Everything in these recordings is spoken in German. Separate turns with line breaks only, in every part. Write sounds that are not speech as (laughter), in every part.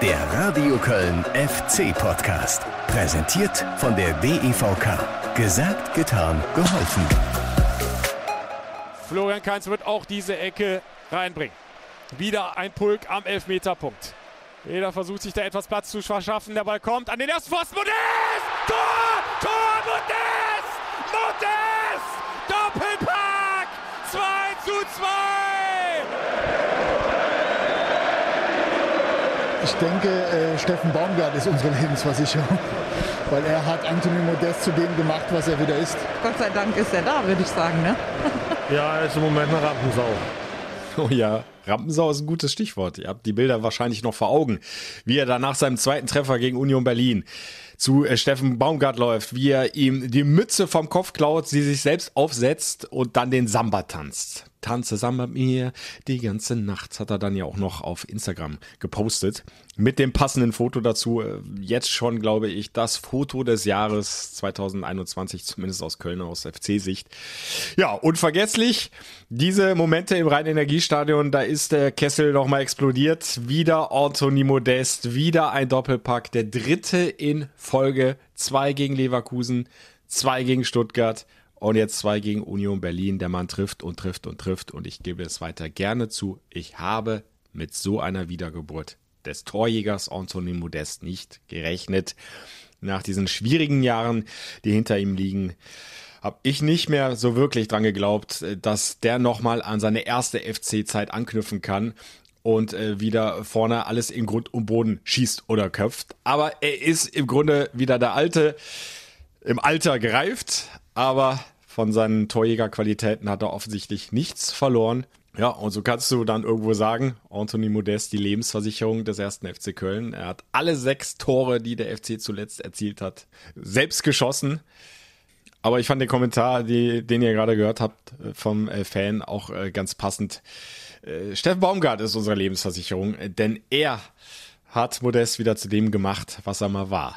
Der Radio Köln FC Podcast. Präsentiert von der DEVK. Gesagt, getan, geholfen.
Florian Kainz wird auch diese Ecke reinbringen. Wieder ein Pulk am Elfmeterpunkt. Jeder versucht sich da etwas Platz zu verschaffen. Der Ball kommt an den ersten Pfosten. Modest! Tor! Tor! Modest!
Denke, äh, Steffen Baumgart ist unsere Lebensversicherung, (laughs) weil er hat Anthony Modest zu dem gemacht, was er wieder ist.
Gott sei Dank ist er da, würde ich sagen. Ne? (laughs)
Ja, er ist im Moment eine Rampensau.
Oh ja, Rampensau ist ein gutes Stichwort. Ihr habt die Bilder wahrscheinlich noch vor Augen, wie er da nach seinem zweiten Treffer gegen Union Berlin zu äh, Steffen Baumgart läuft, wie er ihm die Mütze vom Kopf klaut, sie sich selbst aufsetzt und dann den Samba tanzt. Tanze Samba mit mir die ganze Nacht, hat er dann ja auch noch auf Instagram gepostet. Mit dem passenden Foto dazu. Äh, jetzt schon, glaube ich, das Foto des Jahres 2021, zumindest aus Köln, aus FC-Sicht. Ja, unvergesslich. Diese Momente im Rhein-Energiestadion, da ist der Kessel nochmal explodiert. Wieder Anthony Modest, wieder ein Doppelpack. Der dritte in Folge. Zwei gegen Leverkusen, zwei gegen Stuttgart und jetzt zwei gegen Union Berlin. Der Mann trifft und trifft und trifft. Und ich gebe es weiter gerne zu. Ich habe mit so einer Wiedergeburt des Torjägers Anthony Modest nicht gerechnet. Nach diesen schwierigen Jahren, die hinter ihm liegen, habe ich nicht mehr so wirklich dran geglaubt, dass der nochmal an seine erste FC-Zeit anknüpfen kann und äh, wieder vorne alles in Grund und Boden schießt oder köpft. Aber er ist im Grunde wieder der Alte, im Alter gereift, aber von seinen Torjägerqualitäten hat er offensichtlich nichts verloren. Ja, und so kannst du dann irgendwo sagen, Anthony Modest, die Lebensversicherung des ersten FC Köln. Er hat alle sechs Tore, die der FC zuletzt erzielt hat, selbst geschossen. Aber ich fand den Kommentar, die, den ihr gerade gehört habt, äh, vom äh, Fan auch äh, ganz passend. Äh, Steffen Baumgart ist unsere Lebensversicherung, denn er hat Modest wieder zu dem gemacht, was er mal war,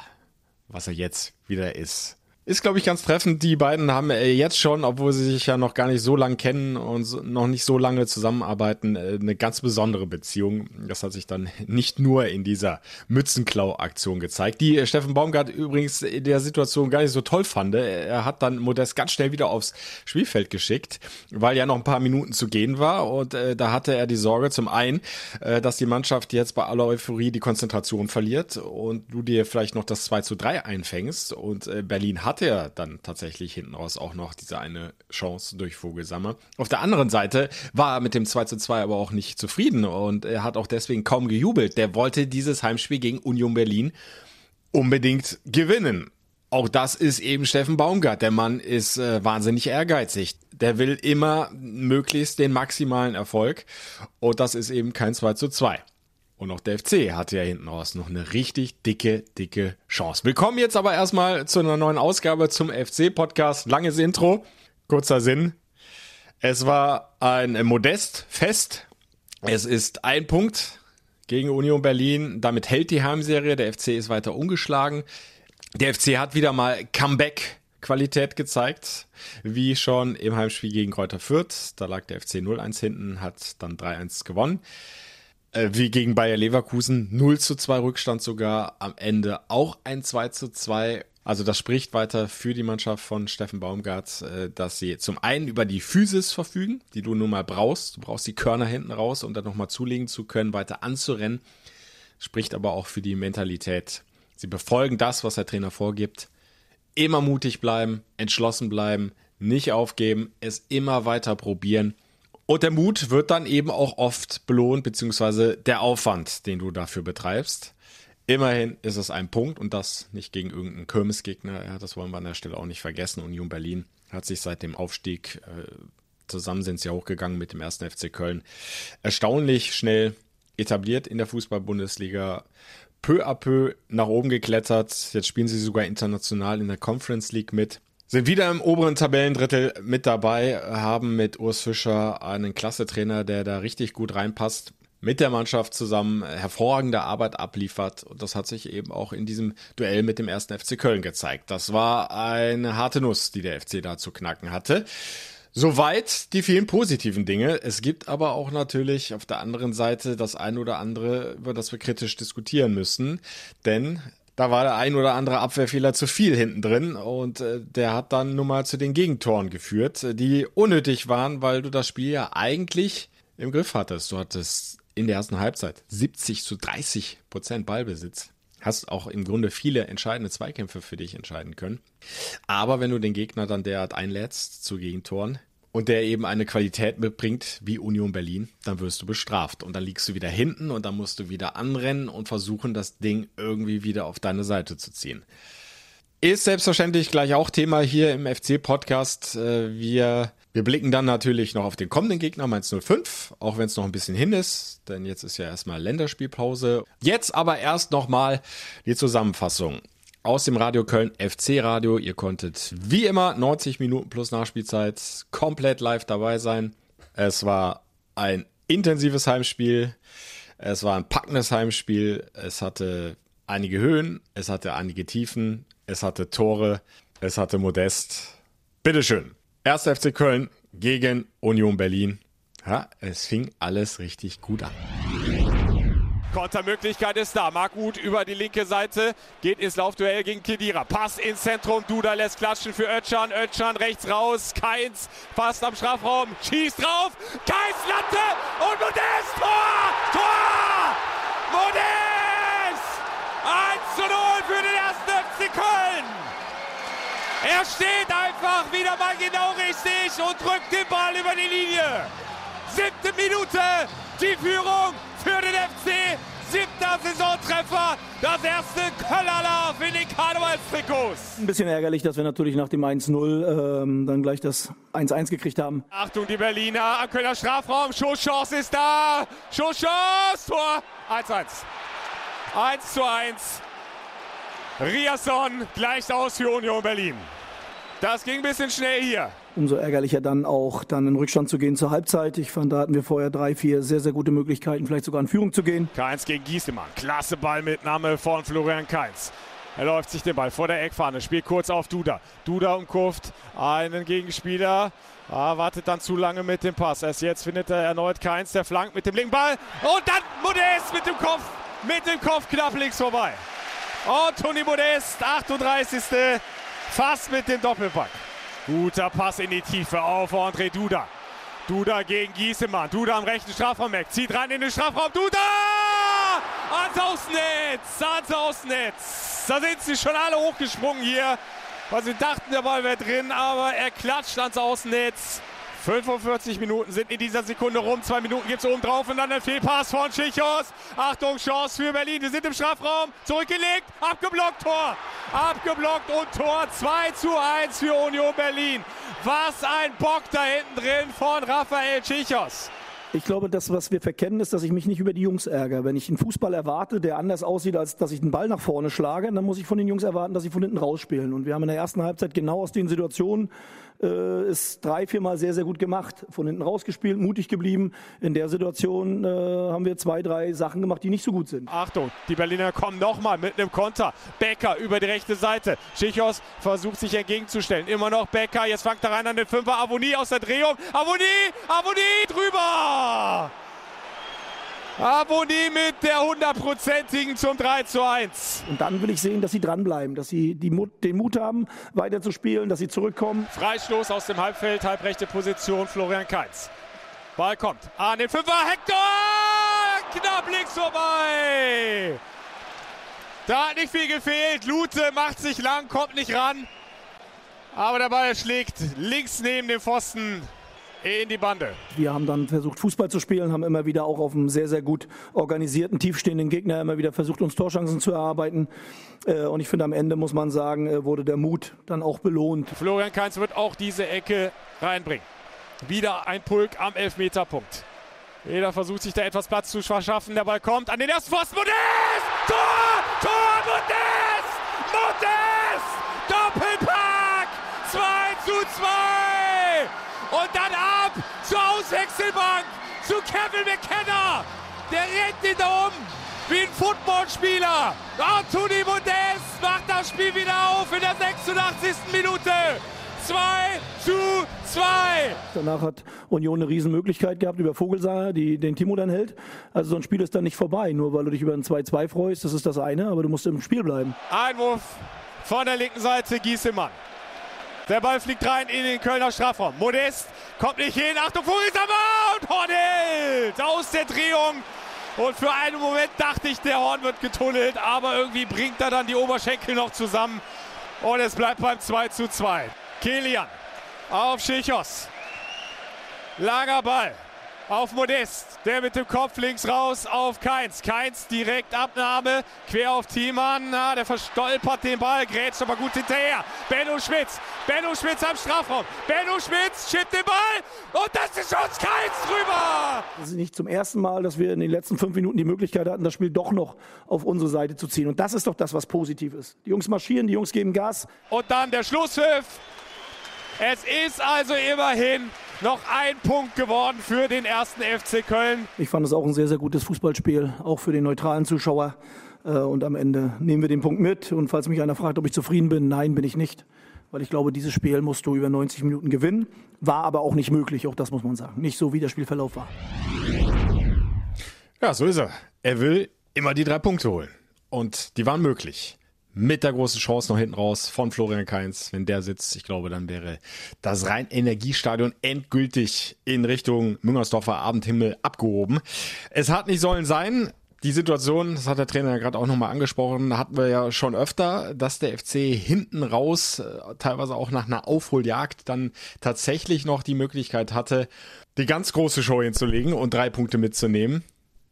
was er jetzt wieder ist. Ist, glaube ich, ganz treffend. Die beiden haben äh, jetzt schon, obwohl sie sich ja noch gar nicht so lange kennen und noch nicht so lange zusammenarbeiten, äh, eine ganz besondere Beziehung. Das hat sich dann (laughs) nicht nur in dieser Mützenklau-Aktion gezeigt, die äh, Steffen Baumgart übrigens in der Situation gar nicht so toll fand. Er hat dann Modest ganz schnell wieder aufs Spielfeld geschickt, weil ja noch ein paar Minuten zu gehen war und da hatte er die Sorge zum einen, dass die Mannschaft jetzt bei aller Euphorie die Konzentration verliert und du dir vielleicht noch das 2 zu 3 einfängst und Berlin hat hatte er dann tatsächlich hinten raus auch noch diese eine Chance durch Vogelsammer. Auf der anderen Seite war er mit dem 2 zu 2 aber auch nicht zufrieden und er hat auch deswegen kaum gejubelt. Der wollte dieses Heimspiel gegen Union Berlin unbedingt gewinnen. Auch das ist eben Steffen Baumgart. Der Mann ist äh, wahnsinnig ehrgeizig. Der will immer möglichst den maximalen Erfolg. Und das ist eben kein 2 zu 2. Und auch der FC hatte ja hinten raus noch eine richtig dicke, dicke Chance. Willkommen jetzt aber erstmal zu einer neuen Ausgabe zum FC-Podcast. Langes Intro, kurzer Sinn. Es war ein Modest-Fest. Es ist ein Punkt gegen Union Berlin. Damit hält die Heimserie. Der FC ist weiter ungeschlagen. Der FC hat wieder mal Comeback Qualität gezeigt, wie schon im Heimspiel gegen Kräuter Fürth. Da lag der FC 0-1 hinten, hat dann 3-1 gewonnen. Äh, wie gegen Bayer Leverkusen 0 zu 2 Rückstand sogar, am Ende auch ein 2 zu 2. Also das spricht weiter für die Mannschaft von Steffen Baumgart, äh, dass sie zum einen über die Physis verfügen, die du nun mal brauchst. Du brauchst die Körner hinten raus, um dann nochmal zulegen zu können, weiter anzurennen. Spricht aber auch für die Mentalität. Sie befolgen das, was der Trainer vorgibt. Immer mutig bleiben, entschlossen bleiben, nicht aufgeben, es immer weiter probieren und der Mut wird dann eben auch oft belohnt, beziehungsweise der Aufwand, den du dafür betreibst. Immerhin ist es ein Punkt und das nicht gegen irgendeinen Kirmesgegner. Ja, das wollen wir an der Stelle auch nicht vergessen. Union Berlin hat sich seit dem Aufstieg, äh, zusammen sind sie hochgegangen mit dem ersten FC Köln, erstaunlich schnell etabliert in der Fußball-Bundesliga. Peu à peu nach oben geklettert. Jetzt spielen sie sogar international in der Conference League mit sind wieder im oberen Tabellendrittel mit dabei, haben mit Urs Fischer einen Klasse-Trainer, der da richtig gut reinpasst, mit der Mannschaft zusammen hervorragende Arbeit abliefert. Und das hat sich eben auch in diesem Duell mit dem ersten FC Köln gezeigt. Das war eine harte Nuss, die der FC da zu knacken hatte. Soweit die vielen positiven Dinge. Es gibt aber auch natürlich auf der anderen Seite das ein oder andere, über das wir kritisch diskutieren müssen. Denn da war der ein oder andere Abwehrfehler zu viel hinten drin und äh, der hat dann nun mal zu den Gegentoren geführt, die unnötig waren, weil du das Spiel ja eigentlich im Griff hattest. Du hattest in der ersten Halbzeit 70 zu 30 Prozent Ballbesitz. Hast auch im Grunde viele entscheidende Zweikämpfe für dich entscheiden können. Aber wenn du den Gegner dann derart einlädst zu Gegentoren, und der eben eine Qualität mitbringt wie Union Berlin, dann wirst du bestraft. Und dann liegst du wieder hinten und dann musst du wieder anrennen und versuchen, das Ding irgendwie wieder auf deine Seite zu ziehen. Ist selbstverständlich gleich auch Thema hier im FC-Podcast. Äh, wir, wir blicken dann natürlich noch auf den kommenden Gegner, Mainz 05, auch wenn es noch ein bisschen hin ist, denn jetzt ist ja erstmal Länderspielpause. Jetzt aber erst nochmal die Zusammenfassung aus dem Radio Köln FC Radio. Ihr konntet wie immer 90 Minuten plus Nachspielzeit komplett live dabei sein. Es war ein intensives Heimspiel. Es war ein packendes Heimspiel. Es hatte einige Höhen, es hatte einige Tiefen, es hatte Tore, es hatte Modest. Bitteschön. 1. FC Köln gegen Union Berlin. Ja, es fing alles richtig gut an.
Kontermöglichkeit ist da. Marc über die linke Seite geht ins Laufduell gegen Kedira. Pass ins Zentrum. Duda lässt klatschen für Ötchan. Ötchan rechts raus. Keins fast am Strafraum. Schießt drauf. Keins Latte und Modest. Tor! Tor! Modest! 1 zu 0 für den ersten FC Köln. Er steht einfach wieder mal genau richtig und drückt den Ball über die Linie. Siebte Minute. Die Führung für. Saisontreffer. Das erste Köllerlauf in den Karnevalstrikots.
Ein bisschen ärgerlich, dass wir natürlich nach dem 1-0 ähm, dann gleich das 1-1 gekriegt haben.
Achtung, die Berliner am Kölner Strafraum. Schusschance ist da. Schusschance. Tor 1-1. 1 zu 1. Riasson gleicht aus für Union Berlin. Das ging ein bisschen schnell hier.
Umso ärgerlicher dann auch, dann in Rückstand zu gehen zur Halbzeit. Ich fand, da hatten wir vorher drei, vier sehr, sehr gute Möglichkeiten, vielleicht sogar in Führung zu gehen.
Keins gegen Giesemann. Klasse Ballmitnahme von Florian Keins. Er läuft sich den Ball vor der Eckfahne, spielt kurz auf Duda. Duda umkurft einen Gegenspieler, ah, wartet dann zu lange mit dem Pass. Erst jetzt findet er erneut Keins, der flankt mit dem linken Ball. Und dann Modest mit dem Kopf, mit dem Kopf knapp links vorbei. Und Toni Modest, 38. Fast mit dem Doppelpack. Guter Pass in die Tiefe auf André Duda. Duda gegen Giesemann. Duda am rechten Strafraum-Eck. Zieht rein in den Strafraum. Duda! Ans Außennetz! Ans Außennetz! Da sind sie schon alle hochgesprungen hier. Weil sie dachten, der Ball wäre drin, aber er klatscht ans Außennetz. 45 Minuten sind in dieser Sekunde rum. Zwei Minuten gibt es oben drauf und dann der Fehlpass von Schichos. Achtung, Chance für Berlin. Wir sind im Strafraum. Zurückgelegt. Abgeblockt. Tor. Abgeblockt und Tor. 2 zu 1 für Union Berlin. Was ein Bock da hinten drin von Raphael Schichos.
Ich glaube, das, was wir verkennen, ist, dass ich mich nicht über die Jungs ärgere. Wenn ich einen Fußball erwarte, der anders aussieht, als dass ich den Ball nach vorne schlage, dann muss ich von den Jungs erwarten, dass sie von hinten rausspielen. Und wir haben in der ersten Halbzeit genau aus den Situationen äh, ist drei, viermal sehr, sehr gut gemacht. Von hinten rausgespielt, mutig geblieben. In der Situation äh, haben wir zwei, drei Sachen gemacht, die nicht so gut sind.
Achtung, die Berliner kommen nochmal mit einem Konter. Becker über die rechte Seite. Schichos versucht sich entgegenzustellen. Immer noch Becker. Jetzt fängt er rein an den Fünfer. Avonie aus der Drehung. Avonie, Avonie drüber. Aboni mit der hundertprozentigen zum 3 zu 1.
Und dann will ich sehen, dass sie dranbleiben, dass sie Mut, den Mut haben, weiter zu spielen, dass sie zurückkommen.
Freistoß aus dem Halbfeld, halbrechte Position, Florian Keitz. Ball kommt an den Fünfer, Hector! Knapp links vorbei! Da hat nicht viel gefehlt. Lute macht sich lang, kommt nicht ran. Aber der Ball schlägt links neben dem Pfosten in die Bande.
Wir haben dann versucht, Fußball zu spielen, haben immer wieder auch auf einem sehr, sehr gut organisierten, tiefstehenden Gegner immer wieder versucht, uns Torschancen zu erarbeiten. Äh, und ich finde, am Ende muss man sagen, äh, wurde der Mut dann auch belohnt.
Florian Kainz wird auch diese Ecke reinbringen. Wieder ein Pulk am Elfmeterpunkt. Jeder versucht sich da etwas Platz zu verschaffen. Der Ball kommt an den ersten Pfosten. Modest! Tor! Tor! Modest! Auswechselbank zu Kevin McKenna. Der rennt ihn da um wie ein Footballspieler. Anthony Modest macht das Spiel wieder auf in der 86. Minute. 2 zu 2.
Danach hat Union eine Riesenmöglichkeit gehabt über Vogelsang, die den Timo dann hält. Also so ein Spiel ist dann nicht vorbei, nur weil du dich über ein 2-2 freust, das ist das eine, aber du musst im Spiel bleiben.
Einwurf von der linken Seite, Giesemann. Der Ball fliegt rein in den Kölner Strafraum. Modest kommt nicht hin. Achtung, Vogelsammer und Horn hält aus der Drehung. Und für einen Moment dachte ich, der Horn wird getunnelt, aber irgendwie bringt er dann die Oberschenkel noch zusammen. Und es bleibt beim 2 zu 2. Kilian auf Schichos. Langer Ball auf Modest. Der mit dem Kopf links raus auf Keins. Keins direkt Abnahme. Quer auf Thiemann. Na, der verstolpert den Ball. Grätscht aber gut hinterher. Benno Schmitz. Benno Schmitz am Strafraum. Benno Schmitz schippt den Ball. Und das ist uns Keins drüber.
Es ist nicht zum ersten Mal, dass wir in den letzten fünf Minuten die Möglichkeit hatten, das Spiel doch noch auf unsere Seite zu ziehen. Und das ist doch das, was positiv ist. Die Jungs marschieren, die Jungs geben Gas.
Und dann der Schlusspfiff. Es ist also immerhin noch ein Punkt geworden für den ersten FC Köln.
Ich fand es auch ein sehr, sehr gutes Fußballspiel, auch für den neutralen Zuschauer. Äh, und am Ende nehmen wir den Punkt mit. Und falls mich einer fragt, ob ich zufrieden bin, nein, bin ich nicht. Weil ich glaube, dieses Spiel musst du über 90 Minuten gewinnen. War aber auch nicht möglich, auch das muss man sagen. Nicht so, wie der Spielverlauf war.
Ja, so ist er. Er will immer die drei Punkte holen. Und die waren möglich mit der großen Chance noch hinten raus von Florian Kainz. Wenn der sitzt, ich glaube, dann wäre das Rhein-Energiestadion endgültig in Richtung Müngersdorfer Abendhimmel abgehoben. Es hat nicht sollen sein. Die Situation, das hat der Trainer ja gerade auch nochmal angesprochen, hatten wir ja schon öfter, dass der FC hinten raus, äh, teilweise auch nach einer Aufholjagd, dann tatsächlich noch die Möglichkeit hatte, die ganz große Show hinzulegen und drei Punkte mitzunehmen.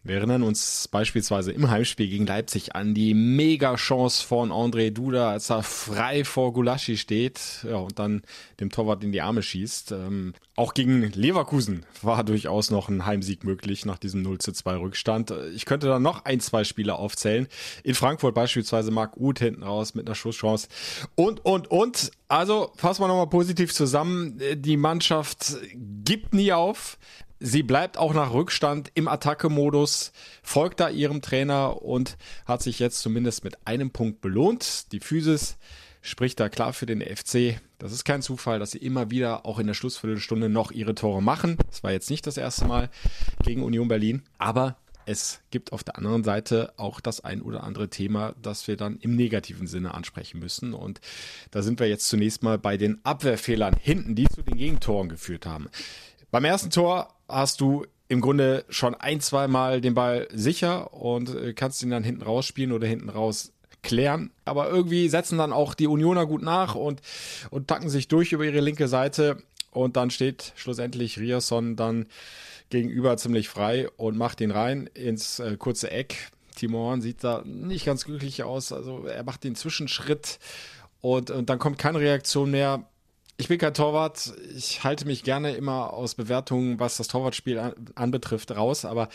Wir erinnern uns beispielsweise im Heimspiel gegen Leipzig an die Mega-Chance von André Duda, als er frei vor Gulaschi steht ja, und dann dem Torwart in die Arme schießt. Ähm, auch gegen Leverkusen war durchaus noch ein Heimsieg möglich nach diesem 0 zu 2 Rückstand. Ich könnte da noch ein, zwei Spiele aufzählen. In Frankfurt beispielsweise Marc Uth hinten raus mit einer Schusschance. Und, und, und. Also fassen wir nochmal positiv zusammen. Die Mannschaft gibt nie auf. Sie bleibt auch nach Rückstand im Attacke-Modus, folgt da ihrem Trainer und hat sich jetzt zumindest mit einem Punkt belohnt. Die Physis spricht da klar für den FC. Das ist kein Zufall, dass sie immer wieder auch in der Schlussviertelstunde noch ihre Tore machen. Das war jetzt nicht das erste Mal gegen Union Berlin, aber es gibt auf der anderen Seite auch das ein oder andere Thema, das wir dann im negativen Sinne ansprechen müssen. Und da sind wir jetzt zunächst mal bei den Abwehrfehlern hinten, die zu den Gegentoren geführt haben. Beim ersten Tor hast du im Grunde schon ein, zwei Mal den Ball sicher und äh, kannst ihn dann hinten rausspielen oder hinten raus klären. Aber irgendwie setzen dann auch die Unioner gut nach und, und tacken sich durch über ihre linke Seite. Und dann steht schlussendlich Riasson dann gegenüber ziemlich frei und macht ihn rein ins äh, kurze Eck. Timo Horn sieht da nicht ganz glücklich aus. Also er macht den Zwischenschritt und, und dann kommt keine Reaktion mehr. Ich bin kein Torwart. Ich halte mich gerne immer aus Bewertungen, was das Torwartspiel an, anbetrifft, raus. Aber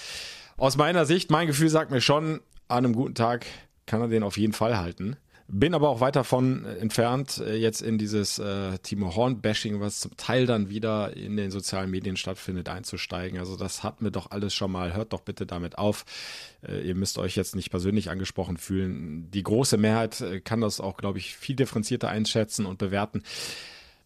aus meiner Sicht, mein Gefühl sagt mir schon, an einem guten Tag kann er den auf jeden Fall halten. Bin aber auch weit davon entfernt, äh, jetzt in dieses äh, Timo Horn-Bashing, was zum Teil dann wieder in den sozialen Medien stattfindet, einzusteigen. Also das hatten wir doch alles schon mal. Hört doch bitte damit auf. Äh, ihr müsst euch jetzt nicht persönlich angesprochen fühlen. Die große Mehrheit äh, kann das auch, glaube ich, viel differenzierter einschätzen und bewerten.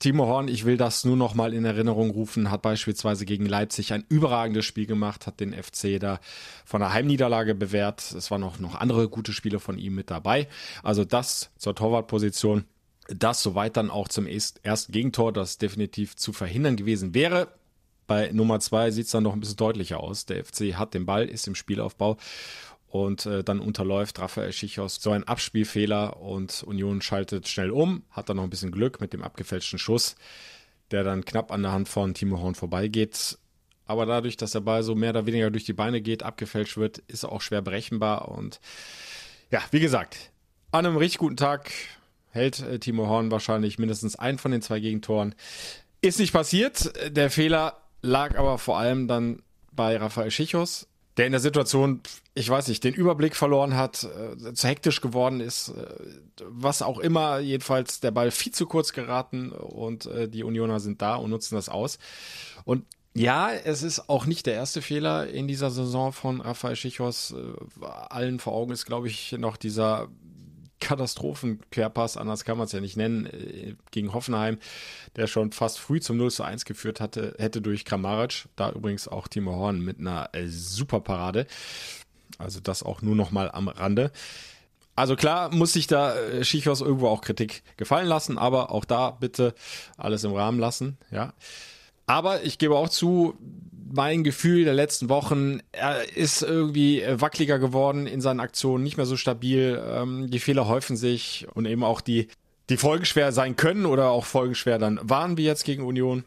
Timo Horn, ich will das nur noch mal in Erinnerung rufen, hat beispielsweise gegen Leipzig ein überragendes Spiel gemacht, hat den FC da von einer Heimniederlage bewährt. Es waren noch, noch andere gute Spiele von ihm mit dabei. Also das zur Torwartposition. Das soweit dann auch zum ersten Gegentor, das definitiv zu verhindern gewesen wäre. Bei Nummer zwei sieht es dann noch ein bisschen deutlicher aus. Der FC hat den Ball, ist im Spielaufbau und äh, dann unterläuft Raphael Schichos so ein Abspielfehler und Union schaltet schnell um, hat dann noch ein bisschen Glück mit dem abgefälschten Schuss, der dann knapp an der Hand von Timo Horn vorbeigeht. Aber dadurch, dass der Ball so mehr oder weniger durch die Beine geht, abgefälscht wird, ist er auch schwer berechenbar. Und ja, wie gesagt, an einem richtig guten Tag hält äh, Timo Horn wahrscheinlich mindestens einen von den zwei Gegentoren. Ist nicht passiert. Der Fehler lag aber vor allem dann bei Raphael Schichos, der in der Situation, ich weiß nicht, den Überblick verloren hat, äh, zu hektisch geworden ist, äh, was auch immer, jedenfalls der Ball viel zu kurz geraten und äh, die Unioner sind da und nutzen das aus. Und ja, es ist auch nicht der erste Fehler in dieser Saison von Rafael Schichos. Äh, allen vor Augen ist, glaube ich, noch dieser Katastrophen-Querpass, anders kann man es ja nicht nennen, äh, gegen Hoffenheim, der schon fast früh zum 0 zu 1 geführt hatte, hätte durch Kramaric, da übrigens auch Timo Horn mit einer äh, super Parade. Also das auch nur noch mal am Rande. Also klar muss sich da äh, Schichos irgendwo auch Kritik gefallen lassen, aber auch da bitte alles im Rahmen lassen, ja. Aber ich gebe auch zu, mein Gefühl der letzten Wochen, er ist irgendwie wackeliger geworden in seinen Aktionen, nicht mehr so stabil. Ähm, die Fehler häufen sich und eben auch die, die folgenschwer sein können oder auch folgenschwer dann waren wie jetzt gegen Union.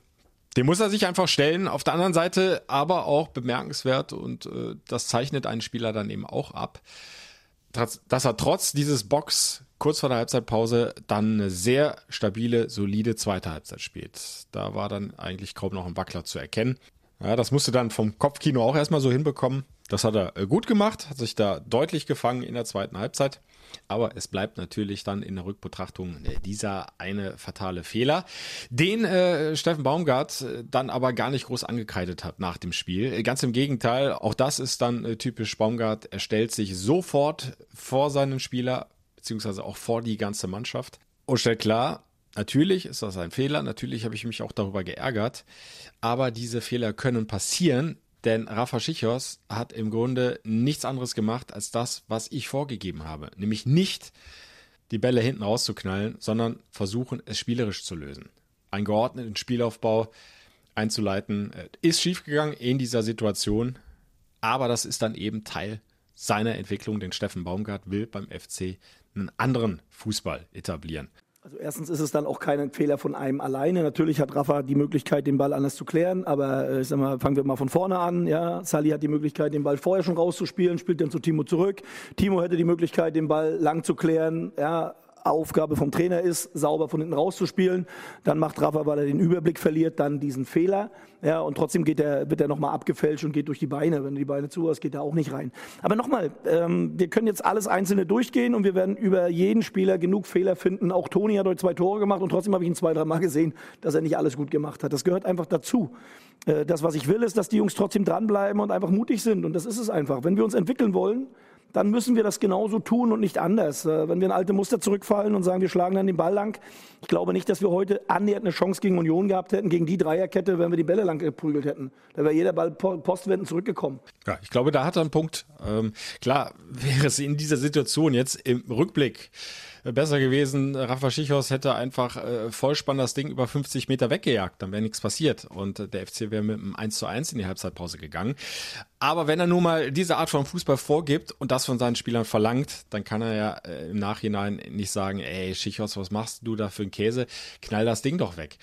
Dem muss er sich einfach stellen. Auf der anderen Seite aber auch bemerkenswert und äh, das zeichnet einen Spieler dann eben auch ab, dass er trotz dieses Box kurz vor der Halbzeitpause dann eine sehr stabile, solide zweite Halbzeit spielt. Da war dann eigentlich kaum noch ein Wackler zu erkennen. Ja, das musste dann vom Kopfkino auch erstmal so hinbekommen. Das hat er äh, gut gemacht, hat sich da deutlich gefangen in der zweiten Halbzeit. Aber es bleibt natürlich dann in der Rückbetrachtung äh, dieser eine fatale Fehler, den äh, Steffen Baumgart äh, dann aber gar nicht groß angekreidet hat nach dem Spiel. Ganz im Gegenteil, auch das ist dann äh, typisch Baumgart. Er stellt sich sofort vor seinen Spieler, beziehungsweise auch vor die ganze Mannschaft und stellt klar, Natürlich ist das ein Fehler, natürlich habe ich mich auch darüber geärgert, aber diese Fehler können passieren, denn Rafa Schichos hat im Grunde nichts anderes gemacht als das, was ich vorgegeben habe, nämlich nicht die Bälle hinten rauszuknallen, sondern versuchen, es spielerisch zu lösen. Einen geordneten Spielaufbau einzuleiten, äh, ist schiefgegangen in dieser Situation, aber das ist dann eben Teil seiner Entwicklung, denn Steffen Baumgart will beim FC einen anderen Fußball etablieren.
Also erstens ist es dann auch kein Fehler von einem alleine. Natürlich hat Rafa die Möglichkeit, den Ball anders zu klären, aber äh, ich sag mal, fangen wir mal von vorne an. Ja, Sally hat die Möglichkeit, den Ball vorher schon rauszuspielen, spielt dann zu Timo zurück. Timo hätte die Möglichkeit, den Ball lang zu klären. Ja, Aufgabe vom Trainer ist, sauber von hinten rauszuspielen. Dann macht Rafa, weil er den Überblick verliert, dann diesen Fehler. Ja, und trotzdem geht er, wird er nochmal abgefälscht und geht durch die Beine. Wenn du die Beine zu geht er auch nicht rein. Aber nochmal, ähm, wir können jetzt alles Einzelne durchgehen und wir werden über jeden Spieler genug Fehler finden. Auch Toni hat heute zwei Tore gemacht und trotzdem habe ich ihn zwei, drei Mal gesehen, dass er nicht alles gut gemacht hat. Das gehört einfach dazu. Äh, das, was ich will, ist, dass die Jungs trotzdem dranbleiben und einfach mutig sind. Und das ist es einfach. Wenn wir uns entwickeln wollen, dann müssen wir das genauso tun und nicht anders. Äh, wenn wir in alte Muster zurückfallen und sagen, wir schlagen dann den Ball lang, ich glaube nicht, dass wir heute annähernd eine Chance gegen Union gehabt hätten, gegen die Dreierkette, wenn wir die Bälle lang geprügelt hätten. Da wäre jeder Ball postwendend zurückgekommen.
Ja, ich glaube, da hat er einen Punkt. Ähm, klar, (laughs) wäre es in dieser Situation jetzt im Rückblick besser gewesen. Rafa Schichos hätte einfach äh, vollspann das Ding über 50 Meter weggejagt, dann wäre nichts passiert. Und äh, der FC wäre mit einem 1 zu 1 in die Halbzeitpause gegangen. Aber wenn er nun mal diese Art von Fußball vorgibt und das von seinen Spielern verlangt, dann kann er ja äh, im Nachhinein nicht sagen, ey Schichos, was machst du da für einen Käse? Knall das Ding doch weg.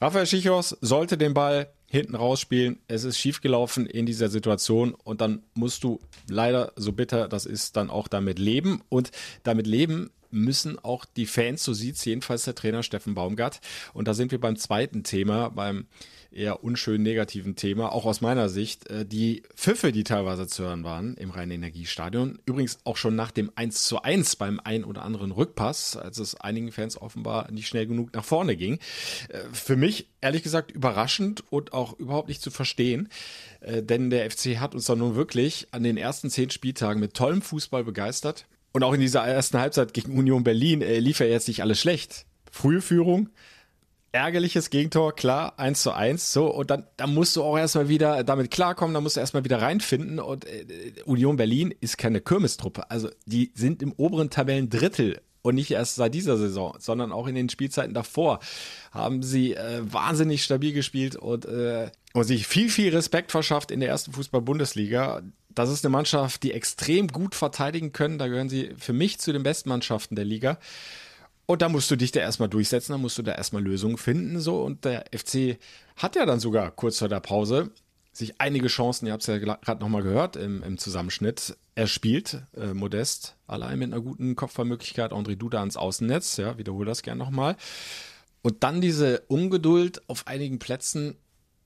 Rafael Schichos sollte den Ball hinten rausspielen. Es ist schiefgelaufen in dieser Situation und dann musst du leider, so bitter das ist, dann auch damit leben. Und damit leben müssen auch die Fans, so sieht es jedenfalls der Trainer Steffen Baumgart. Und da sind wir beim zweiten Thema, beim eher unschön negativen Thema, auch aus meiner Sicht, äh, die Pfiffe, die teilweise zu hören waren im Rhein-Energiestadion. Übrigens auch schon nach dem 1 zu 1 beim ein oder anderen Rückpass, als es einigen Fans offenbar nicht schnell genug nach vorne ging. Äh, für mich ehrlich gesagt überraschend und auch überhaupt nicht zu verstehen, äh, denn der FC hat uns dann nun wirklich an den ersten zehn Spieltagen mit tollem Fußball begeistert. Und auch in dieser ersten Halbzeit gegen Union Berlin äh, lief ja jetzt nicht alles schlecht. Frühe Führung, ärgerliches Gegentor, klar, 1 zu 1, so, und dann, dann musst du auch erstmal wieder damit klarkommen, dann musst du erstmal wieder reinfinden. Und äh, Union Berlin ist keine Kirmestruppe, also die sind im oberen Tabellendrittel und nicht erst seit dieser Saison, sondern auch in den Spielzeiten davor haben sie äh, wahnsinnig stabil gespielt und, äh, und sich viel, viel Respekt verschafft in der ersten Fußball-Bundesliga. Das ist eine Mannschaft, die extrem gut verteidigen können. Da gehören sie für mich zu den besten Mannschaften der Liga. Und da musst du dich da erstmal durchsetzen, da musst du da erstmal Lösungen finden. So. Und der FC hat ja dann sogar kurz vor der Pause sich einige Chancen, ihr habt es ja gerade nochmal gehört im, im Zusammenschnitt, er spielt äh, Modest allein mit einer guten Kopfballmöglichkeit, André Duda ans Außennetz, ja, wiederhole das gern nochmal. Und dann diese Ungeduld auf einigen Plätzen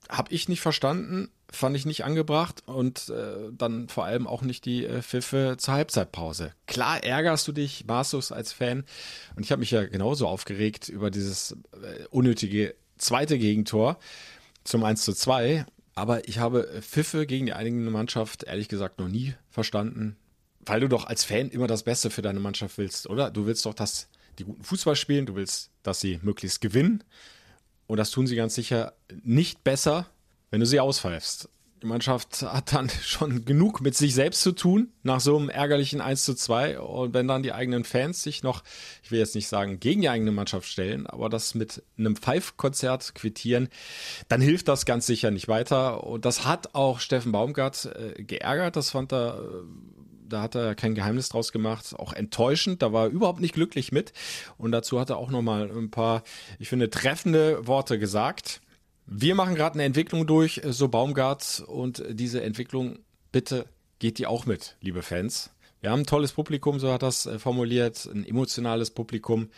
habe ich nicht verstanden fand ich nicht angebracht und äh, dann vor allem auch nicht die äh, Pfiffe zur Halbzeitpause. Klar ärgerst du dich maßlos als Fan und ich habe mich ja genauso aufgeregt über dieses äh, unnötige zweite Gegentor zum 1 zu 2, aber ich habe Pfiffe gegen die eigene Mannschaft ehrlich gesagt noch nie verstanden. weil du doch als Fan immer das Beste für deine Mannschaft willst, oder? Du willst doch, dass die guten Fußball spielen, du willst, dass sie möglichst gewinnen. Und das tun sie ganz sicher nicht besser, wenn du sie auspfeifst. Die Mannschaft hat dann (laughs) schon genug mit sich selbst zu tun, nach so einem ärgerlichen 1 zu 2. Und wenn dann die eigenen Fans sich noch, ich will jetzt nicht sagen, gegen die eigene Mannschaft stellen, aber das mit einem Pfeifkonzert quittieren, dann hilft das ganz sicher nicht weiter. Und das hat auch Steffen Baumgart äh, geärgert. Das fand er äh, da hat er kein Geheimnis draus gemacht, auch enttäuschend, da war er überhaupt nicht glücklich mit. Und dazu hat er auch nochmal ein paar, ich finde, treffende Worte gesagt. Wir machen gerade eine Entwicklung durch, so Baumgart, und diese Entwicklung, bitte geht die auch mit, liebe Fans. Wir haben ein tolles Publikum, so hat das äh, formuliert, ein emotionales Publikum.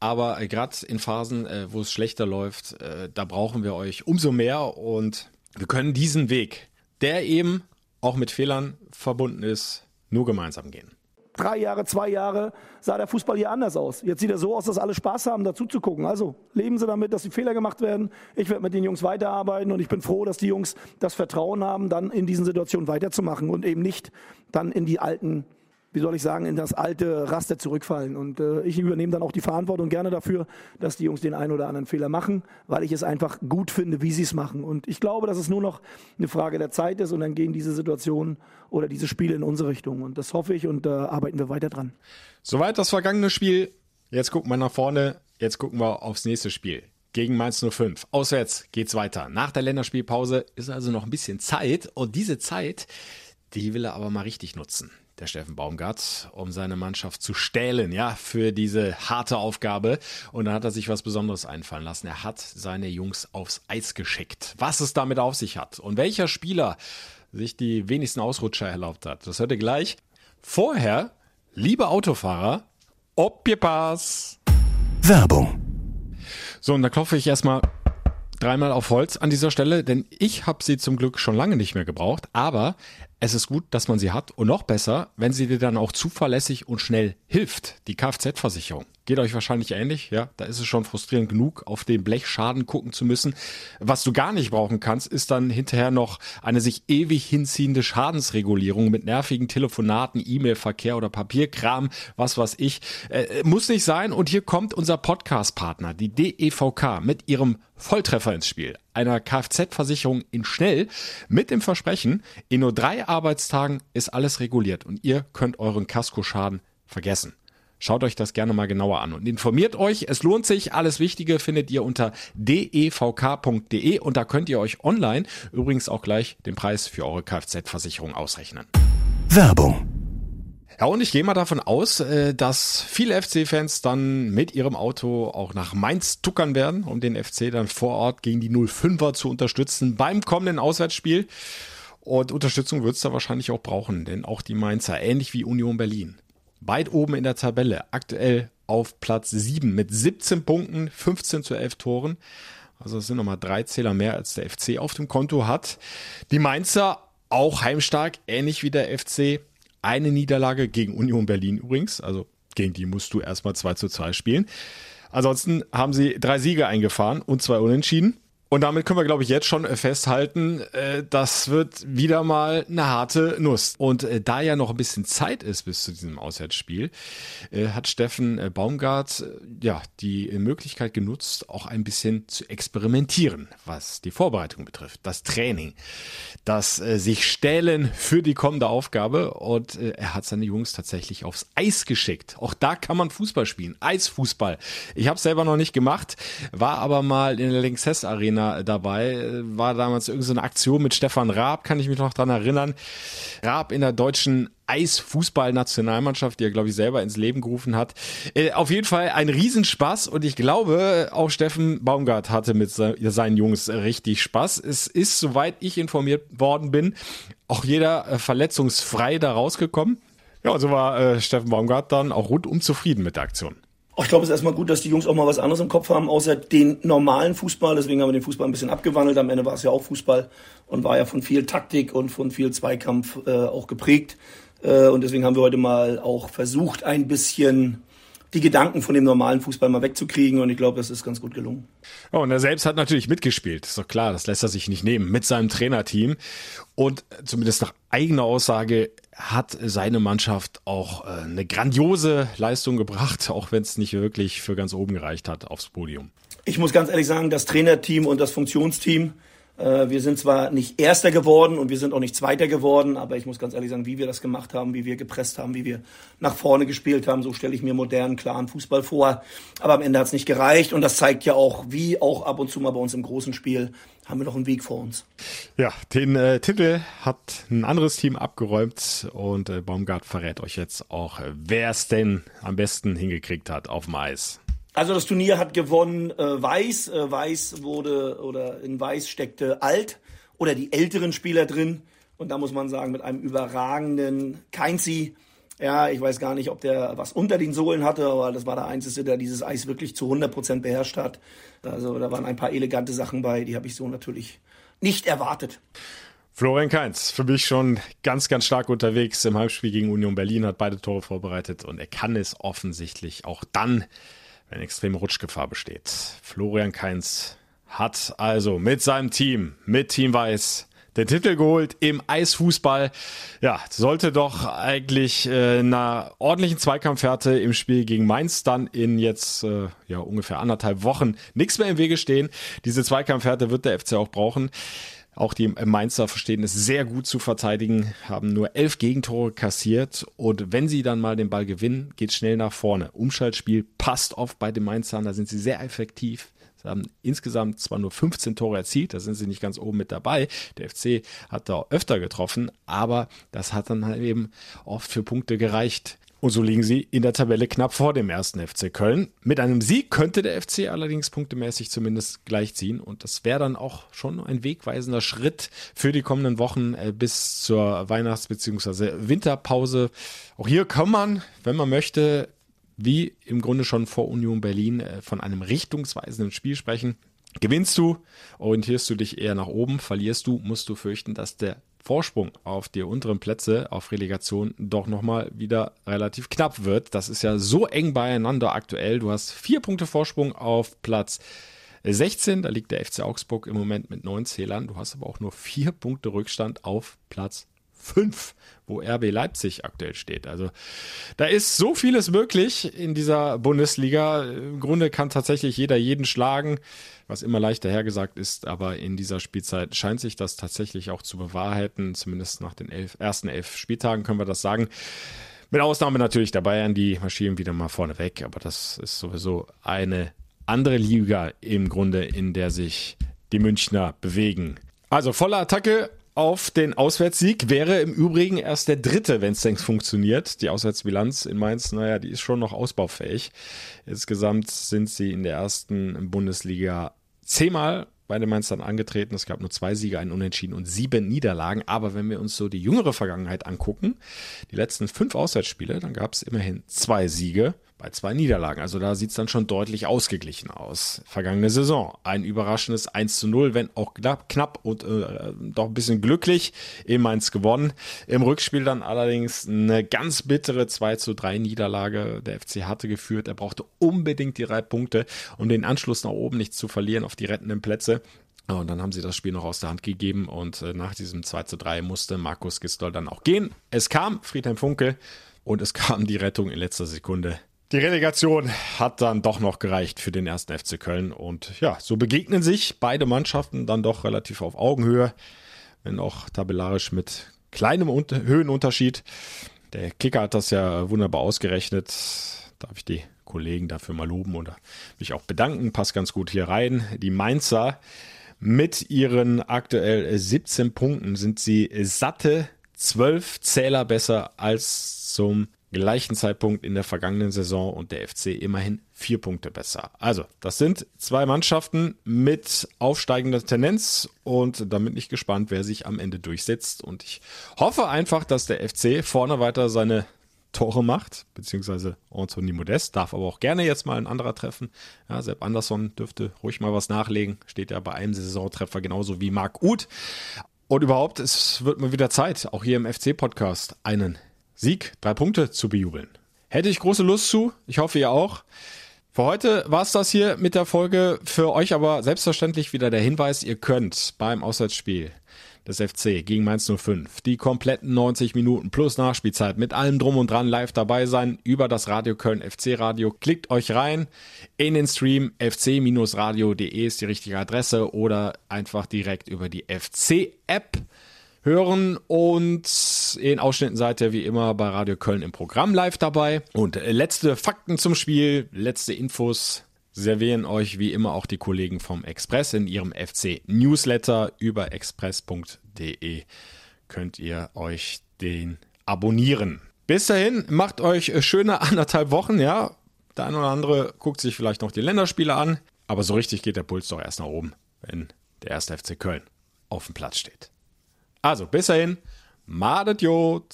Aber äh, gerade in Phasen, äh, wo es schlechter läuft, da brauchen wir euch umso mehr und wir können diesen Weg, der eben auch mit Fehlern verbunden ist, nur gemeinsam gehen.
Drei Jahre, zwei Jahre sah der Fußball hier anders aus. Jetzt sieht er so aus, dass alle Spaß haben, dazu zu gucken. Also leben Sie damit, dass die Fehler gemacht werden. Ich werde mit den Jungs weiterarbeiten und ich bin froh, dass die Jungs das Vertrauen haben, dann in diesen Situationen weiterzumachen und eben nicht dann in die alten wie soll ich sagen, in das alte Raster zurückfallen. Und äh, ich übernehme dann auch die Verantwortung gerne dafür, dass die Jungs den einen oder anderen Fehler machen, weil ich es einfach gut finde, wie sie es machen. Und ich glaube, dass es nur noch eine Frage der Zeit ist und dann gehen diese Situationen oder diese Spiele in unsere Richtung. Und das hoffe ich und da äh, arbeiten wir weiter dran.
Soweit das vergangene Spiel. Jetzt gucken wir nach vorne. Jetzt gucken wir aufs nächste Spiel gegen Mainz 05. Auswärts geht's weiter. Nach der Länderspielpause ist also noch ein bisschen Zeit und diese Zeit, die will er aber mal richtig nutzen der Steffen Baumgart, um seine Mannschaft zu stählen, ja, für diese harte Aufgabe. Und dann hat er sich was Besonderes einfallen lassen. Er hat seine Jungs aufs Eis geschickt. Was es damit auf sich hat und welcher Spieler sich die wenigsten Ausrutscher erlaubt hat, das hört ihr gleich. Vorher, liebe Autofahrer, ob ihr Pass.
Werbung.
So, und da klopfe ich erstmal dreimal auf Holz an dieser Stelle, denn ich habe sie zum Glück schon lange nicht mehr gebraucht, aber es ist gut, dass man sie hat und noch besser, wenn sie dir dann auch zuverlässig und schnell hilft, die Kfz-Versicherung. Geht euch wahrscheinlich ähnlich, ja. Da ist es schon frustrierend genug, auf den Blechschaden gucken zu müssen. Was du gar nicht brauchen kannst, ist dann hinterher noch eine sich ewig hinziehende Schadensregulierung mit nervigen Telefonaten, E-Mail-Verkehr oder Papierkram, was weiß ich. Äh, muss nicht sein. Und hier kommt unser Podcast-Partner, die DEVK, mit ihrem Volltreffer ins Spiel. Einer Kfz-Versicherung in schnell mit dem Versprechen, in nur drei Arbeitstagen ist alles reguliert und ihr könnt euren Kaskoschaden vergessen. Schaut euch das gerne mal genauer an und informiert euch. Es lohnt sich. Alles Wichtige findet ihr unter devk.de und da könnt ihr euch online übrigens auch gleich den Preis für eure Kfz-Versicherung ausrechnen.
Werbung.
Ja, und ich gehe mal davon aus, äh, dass viele FC-Fans dann mit ihrem Auto auch nach Mainz tuckern werden, um den FC dann vor Ort gegen die 05er zu unterstützen beim kommenden Auswärtsspiel. Und Unterstützung wird es da wahrscheinlich auch brauchen, denn auch die Mainzer, ähnlich wie Union Berlin, weit oben in der Tabelle, aktuell auf Platz 7 mit 17 Punkten, 15 zu 11 Toren. Also es sind nochmal drei Zähler mehr, als der FC auf dem Konto hat. Die Mainzer auch heimstark, ähnlich wie der FC. Eine Niederlage gegen Union Berlin übrigens, also gegen die musst du erstmal 2 zu 2 spielen. Ansonsten haben sie drei Siege eingefahren und zwei Unentschieden. Und damit können wir, glaube ich, jetzt schon äh, festhalten, äh, das wird wieder mal eine harte Nuss. Und äh, da ja noch ein bisschen Zeit ist bis zu diesem Auswärtsspiel, hat Steffen Baumgart ja die Möglichkeit genutzt, auch ein bisschen zu experimentieren, was die Vorbereitung betrifft, das Training, das sich stählen für die kommende Aufgabe. Und er hat seine Jungs tatsächlich aufs Eis geschickt. Auch da kann man Fußball spielen, Eisfußball. Ich habe selber noch nicht gemacht, war aber mal in der Linksess Arena Trainer dabei. War damals irgendeine Aktion mit Stefan Raab, kann ich mich noch dran erinnern. Raab in der deutschen Eisfußball-Nationalmannschaft, die er, glaube ich, selber ins Leben gerufen hat. Äh, auf jeden Fall ein Riesenspaß und ich glaube, auch Steffen Baumgart hatte mit seinen Jungs richtig Spaß. Es ist, soweit ich informiert worden bin, auch jeder äh, verletzungsfrei da rausgekommen. Ja, so war äh, Steffen Baumgart dann auch rundum zufrieden mit der Aktion.
Ich glaube, es ist erstmal gut, dass die Jungs auch mal was anderes im Kopf haben, außer den normalen Fußball. Deswegen haben wir den Fußball ein bisschen abgewandelt. Am Ende war es ja auch Fußball und war ja von viel Taktik und von viel Zweikampf äh, auch geprägt. Äh, und deswegen haben wir heute mal auch versucht, ein bisschen die Gedanken von dem normalen Fußball mal wegzukriegen. Und ich glaube, das ist ganz gut gelungen.
Oh, und er selbst hat natürlich mitgespielt. Ist doch klar, das lässt er sich nicht nehmen mit seinem Trainerteam. Und zumindest nach eigener Aussage hat seine Mannschaft auch äh, eine grandiose Leistung gebracht, auch wenn es nicht wirklich für ganz oben gereicht hat aufs Podium.
Ich muss ganz ehrlich sagen, das Trainerteam und das Funktionsteam, wir sind zwar nicht Erster geworden und wir sind auch nicht Zweiter geworden, aber ich muss ganz ehrlich sagen, wie wir das gemacht haben, wie wir gepresst haben, wie wir nach vorne gespielt haben, so stelle ich mir modernen, klaren Fußball vor. Aber am Ende hat es nicht gereicht und das zeigt ja auch, wie auch ab und zu mal bei uns im großen Spiel, haben wir noch einen Weg vor uns.
Ja, den äh, Titel hat ein anderes Team abgeräumt und äh, Baumgart verrät euch jetzt auch, wer es denn am besten hingekriegt hat auf dem Eis.
Also das Turnier hat gewonnen äh, Weiß. Äh, Weiß wurde oder in Weiß steckte Alt oder die älteren Spieler drin. Und da muss man sagen, mit einem überragenden Keinzi. Ja, ich weiß gar nicht, ob der was unter den Sohlen hatte, aber das war der Einzige, der dieses Eis wirklich zu 100% beherrscht hat. Also da waren ein paar elegante Sachen bei, die habe ich so natürlich nicht erwartet.
Florian Kainz, für mich schon ganz, ganz stark unterwegs im Halbspiel gegen Union Berlin, hat beide Tore vorbereitet und er kann es offensichtlich auch dann wenn extreme Rutschgefahr besteht. Florian Kainz hat also mit seinem Team, mit Team Weiß, den Titel geholt im Eisfußball. Ja, sollte doch eigentlich äh, einer ordentlichen Zweikampfhärte im Spiel gegen Mainz dann in jetzt äh, ja ungefähr anderthalb Wochen nichts mehr im Wege stehen. Diese Zweikampfhärte wird der FC auch brauchen. Auch die Mainzer verstehen es sehr gut zu verteidigen, haben nur elf Gegentore kassiert und wenn sie dann mal den Ball gewinnen, geht schnell nach vorne. Umschaltspiel passt oft bei den Mainzern, da sind sie sehr effektiv. Sie haben insgesamt zwar nur 15 Tore erzielt, da sind sie nicht ganz oben mit dabei. Der FC hat da öfter getroffen, aber das hat dann halt eben oft für Punkte gereicht. Und so liegen sie in der Tabelle knapp vor dem ersten FC Köln. Mit einem Sieg könnte der FC allerdings punktemäßig zumindest gleichziehen. Und das wäre dann auch schon ein wegweisender Schritt für die kommenden Wochen äh, bis zur Weihnachts- bzw. Winterpause. Auch hier kann man, wenn man möchte, wie im Grunde schon vor Union Berlin, äh, von einem richtungsweisenden Spiel sprechen. Gewinnst du, orientierst du dich eher nach oben, verlierst du, musst du fürchten, dass der Vorsprung auf die unteren Plätze auf Relegation doch nochmal wieder relativ knapp wird. Das ist ja so eng beieinander aktuell. Du hast vier Punkte Vorsprung auf Platz 16, da liegt der FC Augsburg im Moment mit neun Zählern. Du hast aber auch nur vier Punkte Rückstand auf Platz 5, wo RB Leipzig aktuell steht. Also da ist so vieles möglich in dieser Bundesliga. Im Grunde kann tatsächlich jeder jeden schlagen, was immer leichter hergesagt ist, aber in dieser Spielzeit scheint sich das tatsächlich auch zu bewahrheiten. Zumindest nach den elf, ersten elf Spieltagen können wir das sagen. Mit Ausnahme natürlich der Bayern, die marschieren wieder mal vorne weg, aber das ist sowieso eine andere Liga im Grunde, in der sich die Münchner bewegen. Also volle Attacke auf den Auswärtssieg wäre im Übrigen erst der dritte, wenn es denn funktioniert. Die Auswärtsbilanz in Mainz, naja, die ist schon noch ausbaufähig. Insgesamt sind sie in der ersten Bundesliga zehnmal bei den Mainzern angetreten. Es gab nur zwei Siege, einen Unentschieden und sieben Niederlagen. Aber wenn wir uns so die jüngere Vergangenheit angucken, die letzten fünf Auswärtsspiele, dann gab es immerhin zwei Siege bei zwei Niederlagen. Also da sieht es dann schon deutlich ausgeglichen aus. Vergangene Saison ein überraschendes 1 zu 0, wenn auch knapp, knapp und äh, doch ein bisschen glücklich in Mainz gewonnen. Im Rückspiel dann allerdings eine ganz bittere 2 zu 3 Niederlage. Der FC hatte geführt, er brauchte unbedingt die drei Punkte, um den Anschluss nach oben nicht zu verlieren auf die rettenden Plätze. Und dann haben sie das Spiel noch aus der Hand gegeben und äh, nach diesem 2 zu 3 musste Markus Gistol dann auch gehen. Es kam Friedhelm Funke und es kam die Rettung in letzter Sekunde die Relegation hat dann doch noch gereicht für den ersten FC Köln. Und ja, so begegnen sich beide Mannschaften dann doch relativ auf Augenhöhe, wenn auch tabellarisch mit kleinem Höhenunterschied. Der Kicker hat das ja wunderbar ausgerechnet. Darf ich die Kollegen dafür mal loben oder mich auch bedanken. Passt ganz gut hier rein. Die Mainzer mit ihren aktuell 17 Punkten sind sie satte 12 Zähler besser als zum gleichen Zeitpunkt in der vergangenen Saison und der FC immerhin vier Punkte besser. Also, das sind zwei Mannschaften mit aufsteigender Tendenz und damit nicht gespannt, wer sich am Ende durchsetzt. Und ich hoffe einfach, dass der FC vorne weiter seine Tore macht, beziehungsweise Anthony Modest, darf aber auch gerne jetzt mal ein anderer treffen. Ja, Sepp Andersson dürfte ruhig mal was nachlegen, steht ja bei einem Saisontreffer genauso wie Marc Uth. Und überhaupt, es wird mal wieder Zeit, auch hier im FC-Podcast einen Sieg, drei Punkte zu bejubeln. Hätte ich große Lust zu. Ich hoffe, ihr auch. Für heute war es das hier mit der Folge. Für euch aber selbstverständlich wieder der Hinweis, ihr könnt beim Auswärtsspiel des FC gegen Mainz 05 die kompletten 90 Minuten plus Nachspielzeit mit allem drum und dran live dabei sein über das Radio Köln FC Radio. Klickt euch rein in den Stream fc-radio.de ist die richtige Adresse oder einfach direkt über die FC App hören und in Ausschnitten seid ihr wie immer bei Radio Köln im Programm live dabei. Und letzte Fakten zum Spiel, letzte Infos servieren euch wie immer auch die Kollegen vom Express in ihrem FC Newsletter über express.de könnt ihr euch den abonnieren. Bis dahin, macht euch schöne anderthalb Wochen, ja. Der eine oder andere guckt sich vielleicht noch die Länderspiele an, aber so richtig geht der Puls doch erst nach oben, wenn der erste FC Köln auf dem Platz steht. Also, bis dahin, Madet Jod.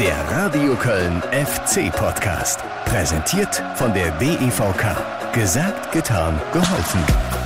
Der Radio Köln FC Podcast. Präsentiert von der DEVK. Gesagt, getan, geholfen.